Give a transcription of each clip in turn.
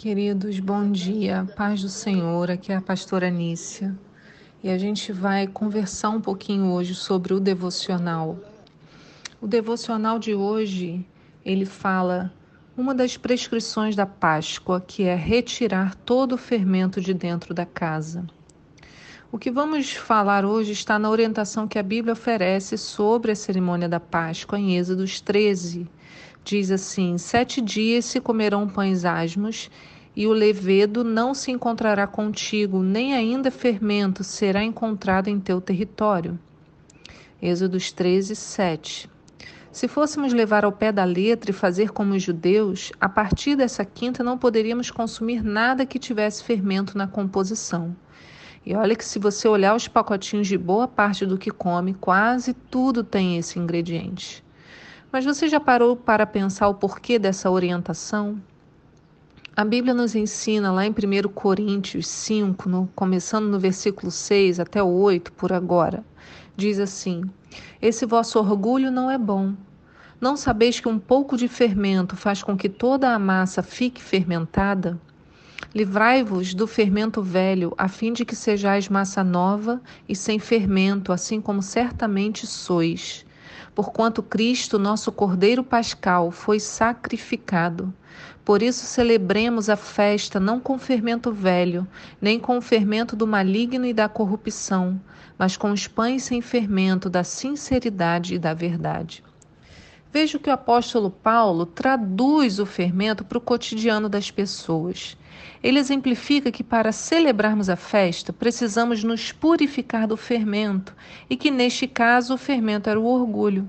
Queridos, bom dia, paz do Senhor. Aqui é a pastora Nícia e a gente vai conversar um pouquinho hoje sobre o devocional. O devocional de hoje ele fala uma das prescrições da Páscoa, que é retirar todo o fermento de dentro da casa. O que vamos falar hoje está na orientação que a Bíblia oferece sobre a cerimônia da Páscoa em Êxodos 13. Diz assim: Sete dias se comerão pães asmos, e o levedo não se encontrará contigo, nem ainda fermento será encontrado em teu território. Êxodos 13, 7. Se fôssemos levar ao pé da letra e fazer como os judeus, a partir dessa quinta não poderíamos consumir nada que tivesse fermento na composição. E olha que se você olhar os pacotinhos de boa parte do que come, quase tudo tem esse ingrediente. Mas você já parou para pensar o porquê dessa orientação? A Bíblia nos ensina lá em 1 Coríntios 5, no, começando no versículo 6 até o 8 por agora, diz assim: Esse vosso orgulho não é bom. Não sabeis que um pouco de fermento faz com que toda a massa fique fermentada? Livrai-vos do fermento velho, a fim de que sejais massa nova e sem fermento, assim como certamente sois. Porquanto Cristo, nosso Cordeiro Pascal, foi sacrificado. Por isso celebremos a festa não com fermento velho, nem com o fermento do maligno e da corrupção, mas com os pães sem fermento da sinceridade e da verdade. Veja que o apóstolo Paulo traduz o fermento para o cotidiano das pessoas. Ele exemplifica que para celebrarmos a festa precisamos nos purificar do fermento e que neste caso o fermento era o orgulho.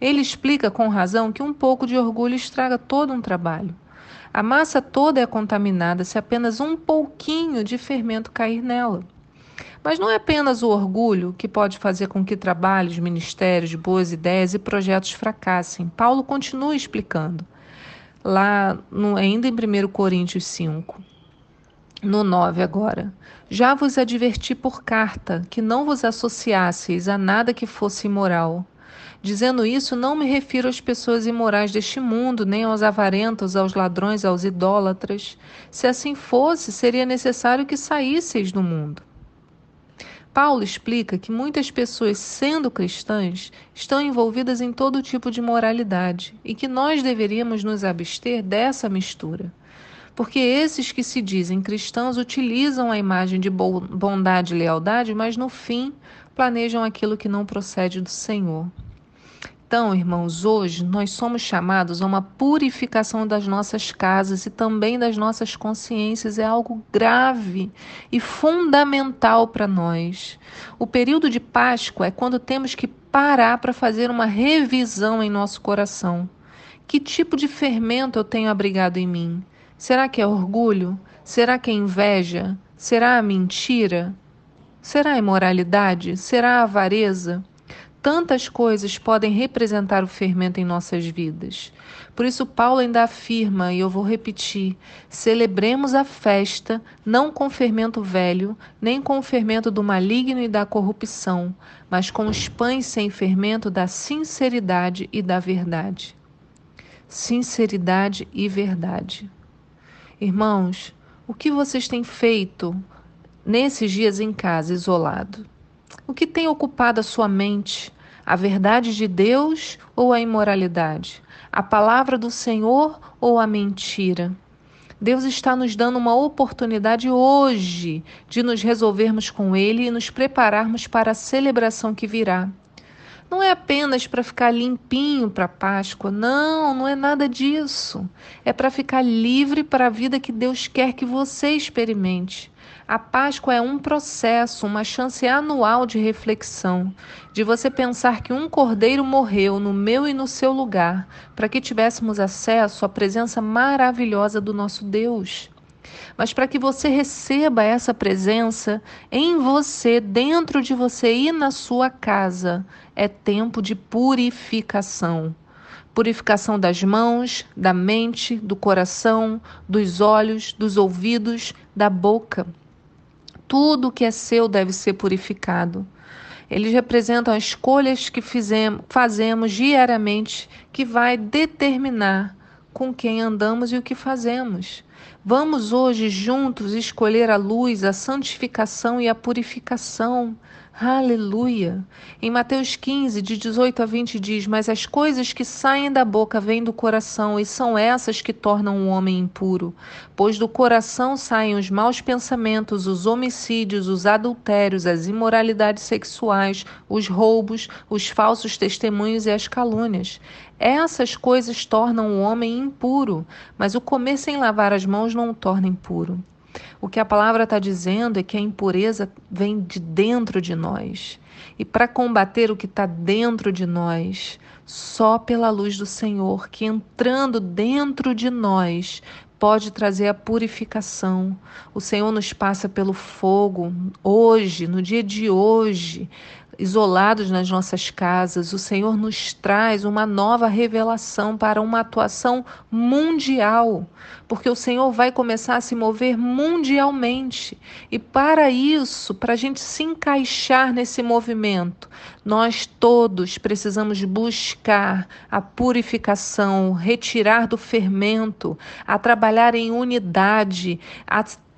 Ele explica com razão que um pouco de orgulho estraga todo um trabalho. A massa toda é contaminada se apenas um pouquinho de fermento cair nela. Mas não é apenas o orgulho que pode fazer com que trabalhos, ministérios, boas ideias e projetos fracassem. Paulo continua explicando, lá no, ainda em 1 Coríntios 5, no 9 agora. Já vos adverti por carta que não vos associasseis a nada que fosse imoral. Dizendo isso, não me refiro às pessoas imorais deste mundo, nem aos avarentos, aos ladrões, aos idólatras. Se assim fosse, seria necessário que saísseis do mundo. Paulo explica que muitas pessoas, sendo cristãs, estão envolvidas em todo tipo de moralidade e que nós deveríamos nos abster dessa mistura. Porque esses que se dizem cristãos utilizam a imagem de bondade e lealdade, mas no fim planejam aquilo que não procede do Senhor. Então, irmãos, hoje nós somos chamados a uma purificação das nossas casas e também das nossas consciências. É algo grave e fundamental para nós. O período de Páscoa é quando temos que parar para fazer uma revisão em nosso coração. Que tipo de fermento eu tenho abrigado em mim? Será que é orgulho? Será que é inveja? Será a mentira? Será a imoralidade? Será a avareza? Tantas coisas podem representar o fermento em nossas vidas. Por isso, Paulo ainda afirma, e eu vou repetir: celebremos a festa não com fermento velho, nem com o fermento do maligno e da corrupção, mas com os pães sem fermento da sinceridade e da verdade. Sinceridade e verdade. Irmãos, o que vocês têm feito nesses dias em casa, isolado? O que tem ocupado a sua mente? A verdade de Deus ou a imoralidade? A palavra do Senhor ou a mentira? Deus está nos dando uma oportunidade hoje de nos resolvermos com Ele e nos prepararmos para a celebração que virá. Não é apenas para ficar limpinho para a Páscoa, não, não é nada disso. É para ficar livre para a vida que Deus quer que você experimente. A Páscoa é um processo, uma chance anual de reflexão, de você pensar que um cordeiro morreu no meu e no seu lugar, para que tivéssemos acesso à presença maravilhosa do nosso Deus. Mas para que você receba essa presença em você, dentro de você e na sua casa, é tempo de purificação purificação das mãos, da mente, do coração, dos olhos, dos ouvidos, da boca. Tudo que é seu deve ser purificado. Eles representam as escolhas que fizemos, fazemos diariamente, que vai determinar com quem andamos e o que fazemos. Vamos hoje juntos escolher a luz, a santificação e a purificação. Aleluia! Em Mateus 15, de 18 a 20, diz: Mas as coisas que saem da boca vêm do coração, e são essas que tornam o homem impuro. Pois do coração saem os maus pensamentos, os homicídios, os adultérios, as imoralidades sexuais, os roubos, os falsos testemunhos e as calúnias. Essas coisas tornam o homem impuro, mas o comer sem lavar as mãos não o torna impuro. O que a palavra está dizendo é que a impureza vem de dentro de nós. E para combater o que está dentro de nós, só pela luz do Senhor, que entrando dentro de nós, pode trazer a purificação. O Senhor nos passa pelo fogo hoje, no dia de hoje, isolados nas nossas casas, o Senhor nos traz uma nova revelação para uma atuação mundial, porque o Senhor vai começar a se mover mundialmente. E para isso, para a gente se encaixar nesse movimento, nós todos precisamos buscar a purificação, retirar do fermento, a trabalhar em unidade,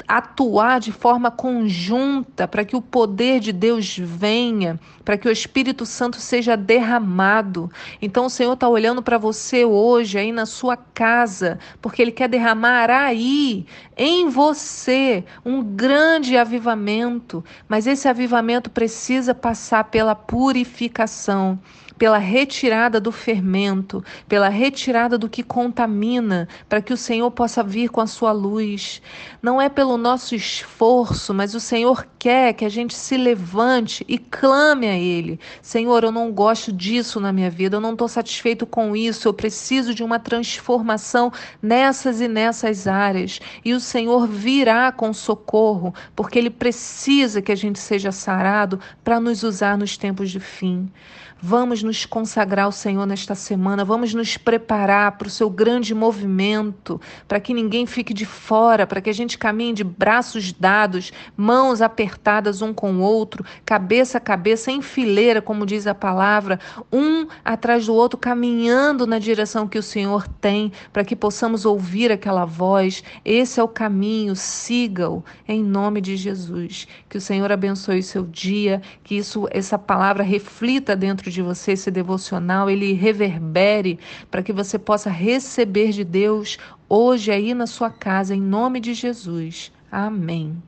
atuar de forma conjunta para que o poder de Deus venha, para que o Espírito Santo seja derramado. Então o Senhor está olhando para você hoje, aí na sua casa, porque Ele quer derramar aí, em você, um grande avivamento. Mas esse avivamento precisa passar pela purificação pela retirada do fermento, pela retirada do que contamina, para que o Senhor possa vir com a sua luz. Não é pelo nosso esforço, mas o Senhor quer que a gente se levante e clame a Ele. Senhor, eu não gosto disso na minha vida, eu não estou satisfeito com isso, eu preciso de uma transformação nessas e nessas áreas. E o Senhor virá com socorro, porque Ele precisa que a gente seja sarado para nos usar nos tempos de fim. Vamos nos consagrar ao Senhor nesta semana, vamos nos preparar para o seu grande movimento, para que ninguém fique de fora, para que a gente caminhe de braços dados, mãos apertadas um com o outro, cabeça a cabeça, em fileira, como diz a palavra, um atrás do outro, caminhando na direção que o Senhor tem, para que possamos ouvir aquela voz. Esse é o caminho, siga-o em nome de Jesus. Que o Senhor abençoe o seu dia, que isso, essa palavra reflita dentro dentro de você, esse devocional, ele reverbere para que você possa receber de Deus hoje aí na sua casa, em nome de Jesus. Amém.